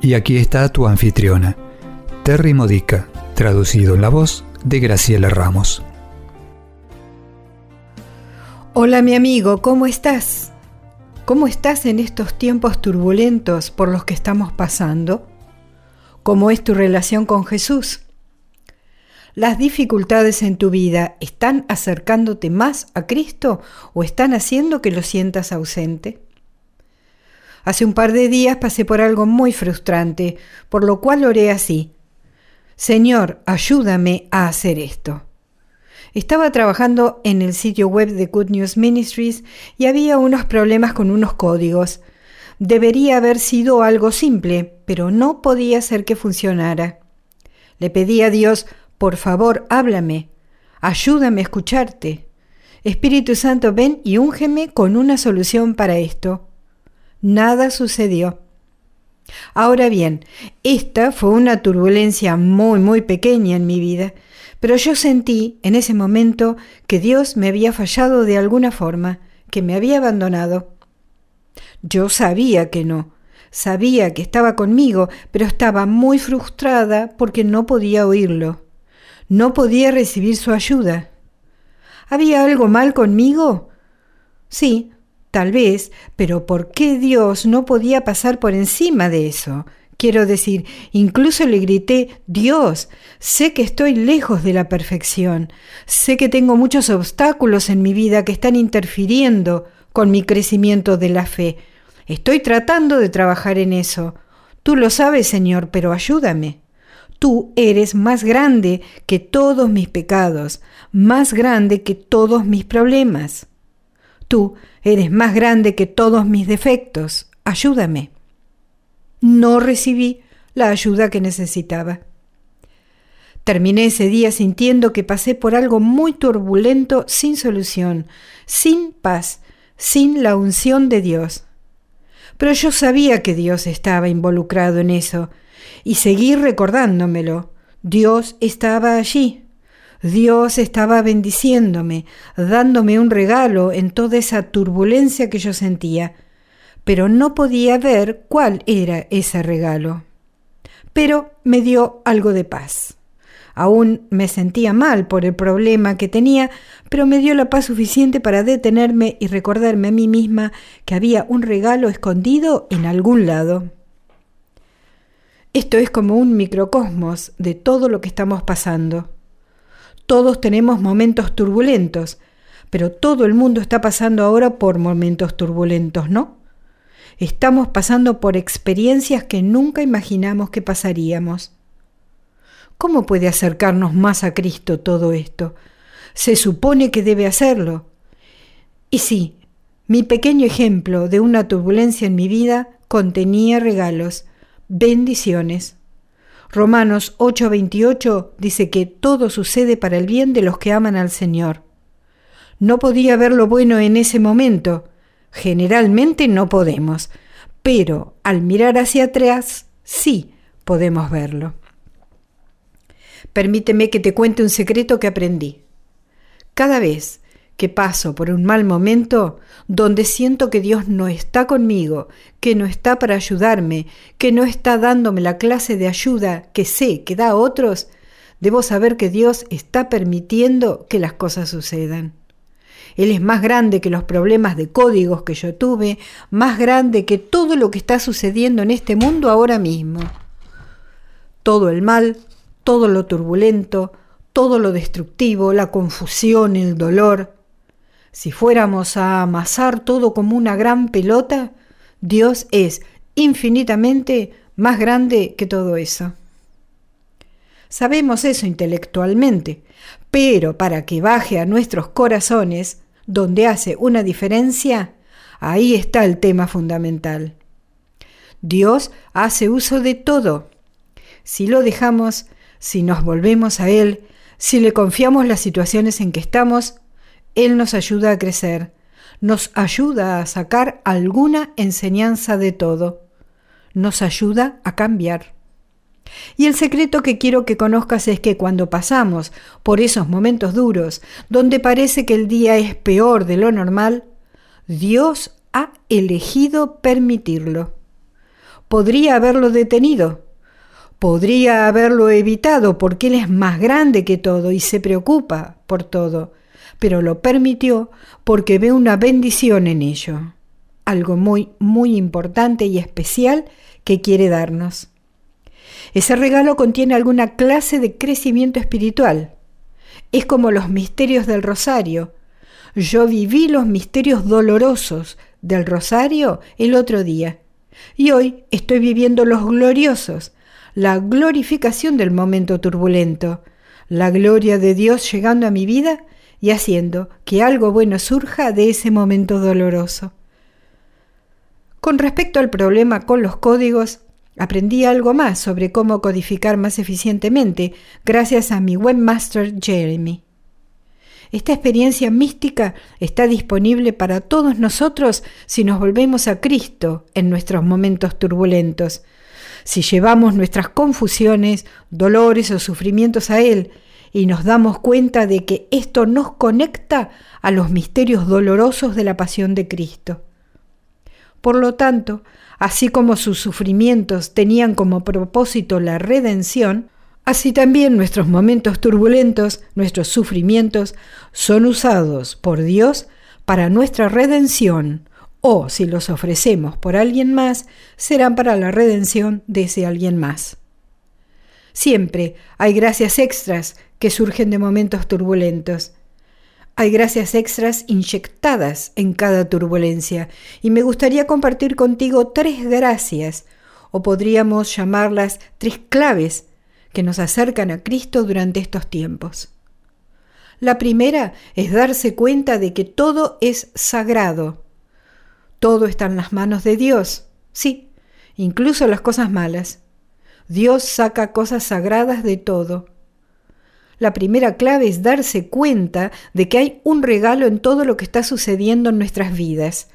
Y aquí está tu anfitriona, Terry Modica, traducido en la voz de Graciela Ramos. Hola mi amigo, ¿cómo estás? ¿Cómo estás en estos tiempos turbulentos por los que estamos pasando? ¿Cómo es tu relación con Jesús? ¿Las dificultades en tu vida están acercándote más a Cristo o están haciendo que lo sientas ausente? Hace un par de días pasé por algo muy frustrante, por lo cual oré así. Señor, ayúdame a hacer esto. Estaba trabajando en el sitio web de Good News Ministries y había unos problemas con unos códigos. Debería haber sido algo simple, pero no podía ser que funcionara. Le pedí a Dios, por favor, háblame, ayúdame a escucharte. Espíritu Santo, ven y úngeme con una solución para esto nada sucedió. Ahora bien, esta fue una turbulencia muy, muy pequeña en mi vida, pero yo sentí en ese momento que Dios me había fallado de alguna forma, que me había abandonado. Yo sabía que no, sabía que estaba conmigo, pero estaba muy frustrada porque no podía oírlo, no podía recibir su ayuda. ¿Había algo mal conmigo? Sí, Tal vez, pero ¿por qué Dios no podía pasar por encima de eso? Quiero decir, incluso le grité, Dios, sé que estoy lejos de la perfección, sé que tengo muchos obstáculos en mi vida que están interfiriendo con mi crecimiento de la fe. Estoy tratando de trabajar en eso. Tú lo sabes, Señor, pero ayúdame. Tú eres más grande que todos mis pecados, más grande que todos mis problemas. Tú eres más grande que todos mis defectos. Ayúdame. No recibí la ayuda que necesitaba. Terminé ese día sintiendo que pasé por algo muy turbulento, sin solución, sin paz, sin la unción de Dios. Pero yo sabía que Dios estaba involucrado en eso, y seguí recordándomelo. Dios estaba allí. Dios estaba bendiciéndome, dándome un regalo en toda esa turbulencia que yo sentía, pero no podía ver cuál era ese regalo. Pero me dio algo de paz. Aún me sentía mal por el problema que tenía, pero me dio la paz suficiente para detenerme y recordarme a mí misma que había un regalo escondido en algún lado. Esto es como un microcosmos de todo lo que estamos pasando. Todos tenemos momentos turbulentos, pero todo el mundo está pasando ahora por momentos turbulentos, ¿no? Estamos pasando por experiencias que nunca imaginamos que pasaríamos. ¿Cómo puede acercarnos más a Cristo todo esto? Se supone que debe hacerlo. Y sí, mi pequeño ejemplo de una turbulencia en mi vida contenía regalos, bendiciones. Romanos 8:28 dice que todo sucede para el bien de los que aman al Señor. No podía ver lo bueno en ese momento. Generalmente no podemos, pero al mirar hacia atrás sí podemos verlo. Permíteme que te cuente un secreto que aprendí. Cada vez que paso por un mal momento donde siento que Dios no está conmigo, que no está para ayudarme, que no está dándome la clase de ayuda que sé que da a otros, debo saber que Dios está permitiendo que las cosas sucedan. Él es más grande que los problemas de códigos que yo tuve, más grande que todo lo que está sucediendo en este mundo ahora mismo. Todo el mal, todo lo turbulento, todo lo destructivo, la confusión, el dolor, si fuéramos a amasar todo como una gran pelota, Dios es infinitamente más grande que todo eso. Sabemos eso intelectualmente, pero para que baje a nuestros corazones, donde hace una diferencia, ahí está el tema fundamental. Dios hace uso de todo. Si lo dejamos, si nos volvemos a Él, si le confiamos las situaciones en que estamos, Él nos ayuda a crecer, nos ayuda a sacar alguna enseñanza de todo, nos ayuda a cambiar. Y el secreto que quiero que conozcas es que cuando pasamos por esos momentos duros, donde parece que el día es peor de lo normal, Dios ha elegido permitirlo. Podría haberlo detenido, podría haberlo evitado porque Él es más grande que todo y se preocupa por todo, pero lo permitió porque ve una bendición en ello, algo muy, muy importante y especial que quiere darnos. Ese regalo contiene alguna clase de crecimiento espiritual. Es como los misterios del rosario. Yo viví los misterios dolorosos del rosario el otro día y hoy estoy viviendo los gloriosos, la glorificación del momento turbulento, la gloria de Dios llegando a mi vida y haciendo que algo bueno surja de ese momento doloroso. Con respecto al problema con los códigos, Aprendí algo más sobre cómo codificar más eficientemente gracias a mi webmaster Jeremy. Esta experiencia mística está disponible para todos nosotros si nos volvemos a Cristo en nuestros momentos turbulentos, si llevamos nuestras confusiones, dolores o sufrimientos a Él y nos damos cuenta de que esto nos conecta a los misterios dolorosos de la pasión de Cristo. Por lo tanto, así como sus sufrimientos tenían como propósito la redención, así también nuestros momentos turbulentos, nuestros sufrimientos, son usados por Dios para nuestra redención, o si los ofrecemos por alguien más, serán para la redención de ese alguien más. Siempre hay gracias extras que surgen de momentos turbulentos, hay gracias extras inyectadas en cada turbulencia y me gustaría compartir contigo tres gracias, o podríamos llamarlas tres claves, que nos acercan a Cristo durante estos tiempos. La primera es darse cuenta de que todo es sagrado. Todo está en las manos de Dios, sí, incluso las cosas malas. Dios saca cosas sagradas de todo. La primera clave es darse cuenta de que hay un regalo en todo lo que está sucediendo en nuestras vidas.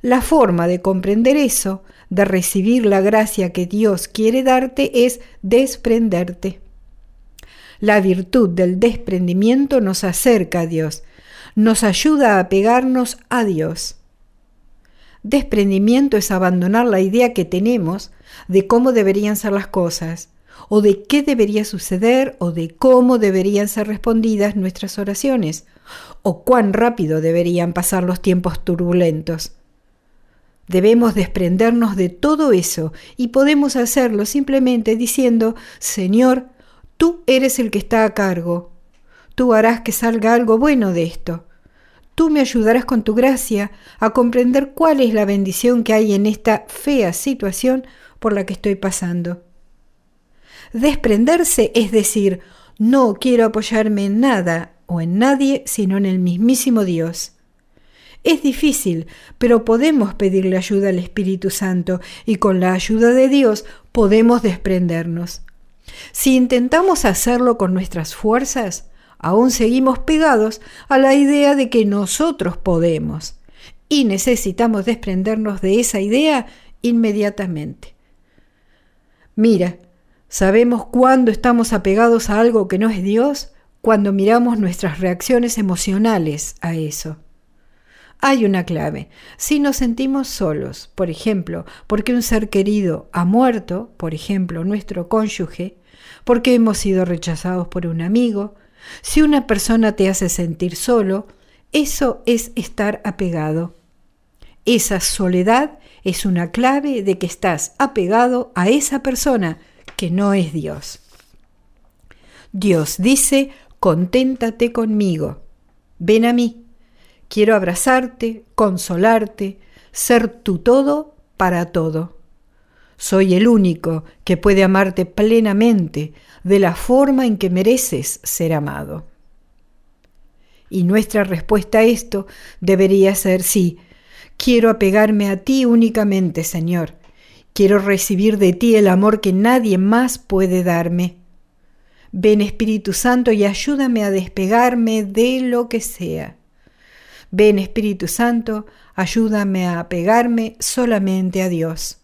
La forma de comprender eso, de recibir la gracia que Dios quiere darte, es desprenderte. La virtud del desprendimiento nos acerca a Dios, nos ayuda a pegarnos a Dios. Desprendimiento es abandonar la idea que tenemos de cómo deberían ser las cosas, o de qué debería suceder o de cómo deberían ser respondidas nuestras oraciones o cuán rápido deberían pasar los tiempos turbulentos. Debemos desprendernos de todo eso y podemos hacerlo simplemente diciendo, Señor, tú eres el que está a cargo. Tú harás que salga algo bueno de esto. Tú me ayudarás con tu gracia a comprender cuál es la bendición que hay en esta fea situación por la que estoy pasando. Desprenderse es decir, no quiero apoyarme en nada o en nadie sino en el mismísimo Dios. Es difícil, pero podemos pedirle ayuda al Espíritu Santo y con la ayuda de Dios podemos desprendernos. Si intentamos hacerlo con nuestras fuerzas, aún seguimos pegados a la idea de que nosotros podemos y necesitamos desprendernos de esa idea inmediatamente. Mira, Sabemos cuándo estamos apegados a algo que no es Dios cuando miramos nuestras reacciones emocionales a eso. Hay una clave. Si nos sentimos solos, por ejemplo, porque un ser querido ha muerto, por ejemplo, nuestro cónyuge, porque hemos sido rechazados por un amigo, si una persona te hace sentir solo, eso es estar apegado. Esa soledad es una clave de que estás apegado a esa persona que no es Dios. Dios dice, conténtate conmigo, ven a mí, quiero abrazarte, consolarte, ser tu todo para todo. Soy el único que puede amarte plenamente de la forma en que mereces ser amado. Y nuestra respuesta a esto debería ser sí, quiero apegarme a ti únicamente, Señor, Quiero recibir de ti el amor que nadie más puede darme. Ven Espíritu Santo y ayúdame a despegarme de lo que sea. Ven Espíritu Santo, ayúdame a pegarme solamente a Dios.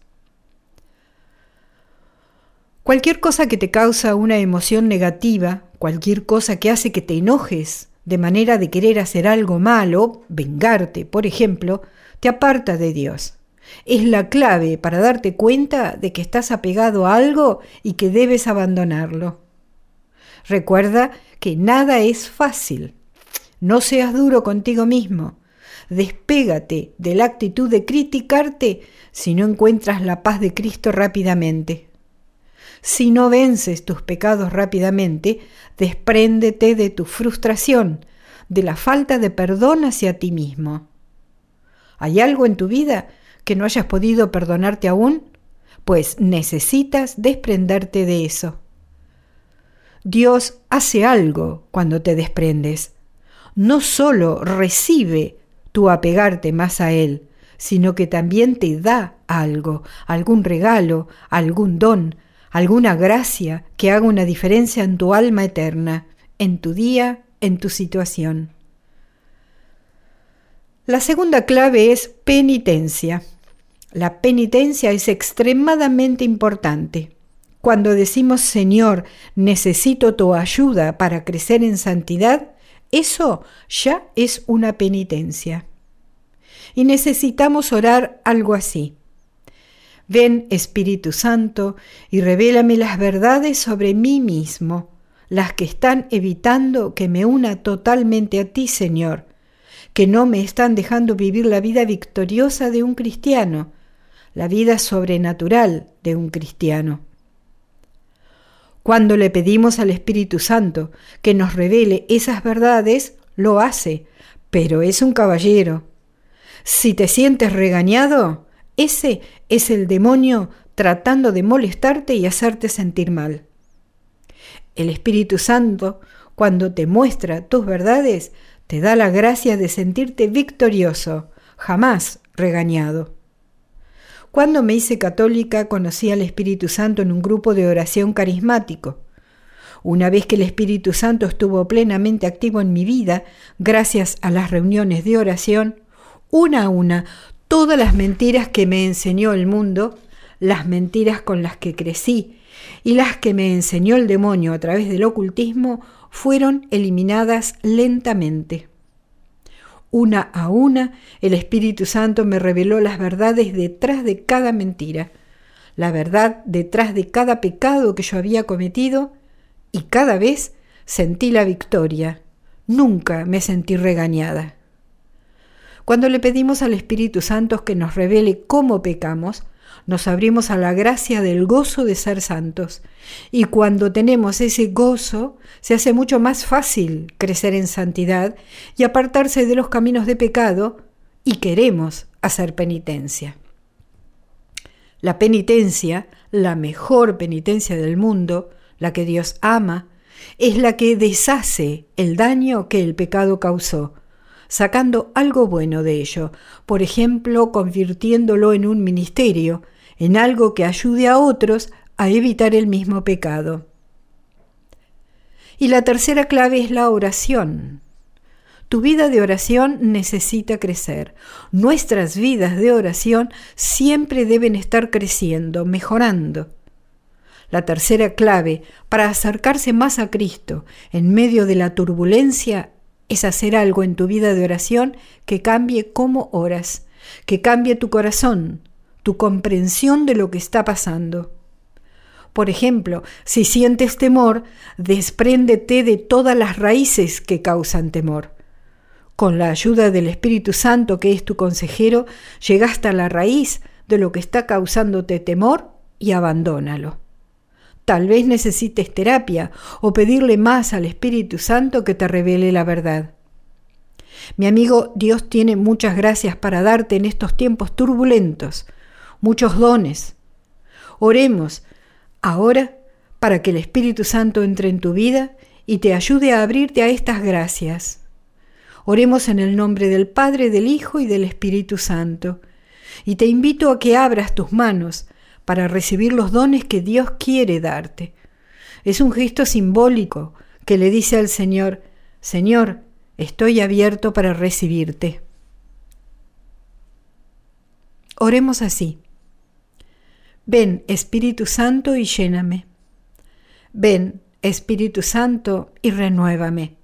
Cualquier cosa que te causa una emoción negativa, cualquier cosa que hace que te enojes de manera de querer hacer algo malo, vengarte, por ejemplo, te aparta de Dios. Es la clave para darte cuenta de que estás apegado a algo y que debes abandonarlo. Recuerda que nada es fácil. No seas duro contigo mismo. Despégate de la actitud de criticarte si no encuentras la paz de Cristo rápidamente. Si no vences tus pecados rápidamente, despréndete de tu frustración, de la falta de perdón hacia ti mismo. ¿Hay algo en tu vida que no hayas podido perdonarte aún? Pues necesitas desprenderte de eso. Dios hace algo cuando te desprendes. No solo recibe tu apegarte más a Él, sino que también te da algo, algún regalo, algún don, alguna gracia que haga una diferencia en tu alma eterna, en tu día, en tu situación. La segunda clave es penitencia. La penitencia es extremadamente importante. Cuando decimos Señor, necesito tu ayuda para crecer en santidad, eso ya es una penitencia. Y necesitamos orar algo así. Ven, Espíritu Santo, y revélame las verdades sobre mí mismo, las que están evitando que me una totalmente a ti, Señor, que no me están dejando vivir la vida victoriosa de un cristiano, la vida sobrenatural de un cristiano. Cuando le pedimos al Espíritu Santo que nos revele esas verdades, lo hace, pero es un caballero. Si te sientes regañado, ese es el demonio tratando de molestarte y hacerte sentir mal. El Espíritu Santo, cuando te muestra tus verdades, te da la gracia de sentirte victorioso, jamás regañado. Cuando me hice católica conocí al Espíritu Santo en un grupo de oración carismático. Una vez que el Espíritu Santo estuvo plenamente activo en mi vida, gracias a las reuniones de oración, una a una todas las mentiras que me enseñó el mundo, las mentiras con las que crecí y las que me enseñó el demonio a través del ocultismo fueron eliminadas lentamente. Una a una, el Espíritu Santo me reveló las verdades detrás de cada mentira, la verdad detrás de cada pecado que yo había cometido, y cada vez sentí la victoria. Nunca me sentí regañada. Cuando le pedimos al Espíritu Santo que nos revele cómo pecamos, nos abrimos a la gracia del gozo de ser santos. Y cuando tenemos ese gozo, se hace mucho más fácil crecer en santidad y apartarse de los caminos de pecado y queremos hacer penitencia. La penitencia, la mejor penitencia del mundo, la que Dios ama, es la que deshace el daño que el pecado causó sacando algo bueno de ello, por ejemplo, convirtiéndolo en un ministerio, en algo que ayude a otros a evitar el mismo pecado. Y la tercera clave es la oración. Tu vida de oración necesita crecer. Nuestras vidas de oración siempre deben estar creciendo, mejorando. La tercera clave para acercarse más a Cristo en medio de la turbulencia es hacer algo en tu vida de oración que cambie cómo oras, que cambie tu corazón, tu comprensión de lo que está pasando. Por ejemplo, si sientes temor, despréndete de todas las raíces que causan temor. Con la ayuda del Espíritu Santo, que es tu consejero, llegaste a la raíz de lo que está causándote temor y abandónalo. Tal vez necesites terapia o pedirle más al Espíritu Santo que te revele la verdad. Mi amigo, Dios tiene muchas gracias para darte en estos tiempos turbulentos, muchos dones. Oremos ahora para que el Espíritu Santo entre en tu vida y te ayude a abrirte a estas gracias. Oremos en el nombre del Padre, del Hijo y del Espíritu Santo. Y te invito a que abras tus manos para recibir los dones que Dios quiere darte. Es un gesto simbólico que le dice al Señor, Señor, estoy abierto para recibirte. Oremos así. Ven, Espíritu Santo, y lléname. Ven, Espíritu Santo, y renuévame.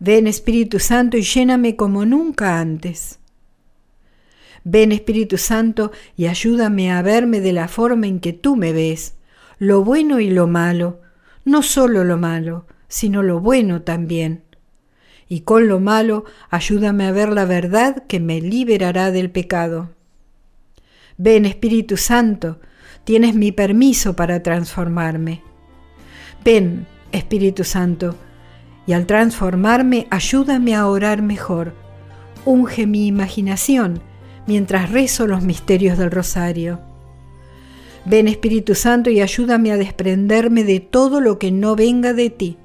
Ven, Espíritu Santo, y lléname como nunca antes. Ven, Espíritu Santo, y ayúdame a verme de la forma en que tú me ves, lo bueno y lo malo, no solo lo malo, sino lo bueno también. Y con lo malo, ayúdame a ver la verdad que me liberará del pecado. Ven, Espíritu Santo, tienes mi permiso para transformarme. Ven, Espíritu Santo, y al transformarme ayúdame a orar mejor. Unge mi imaginación mientras rezo los misterios del rosario. Ven Espíritu Santo y ayúdame a desprenderme de todo lo que no venga de ti.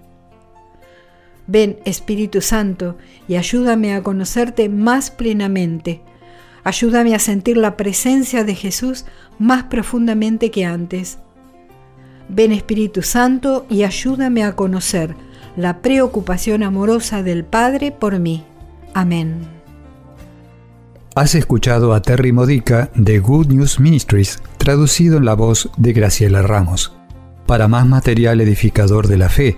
Ven Espíritu Santo y ayúdame a conocerte más plenamente. Ayúdame a sentir la presencia de Jesús más profundamente que antes. Ven Espíritu Santo y ayúdame a conocer la preocupación amorosa del Padre por mí. Amén. Has escuchado a Terry Modica de Good News Ministries, traducido en la voz de Graciela Ramos. Para más material edificador de la fe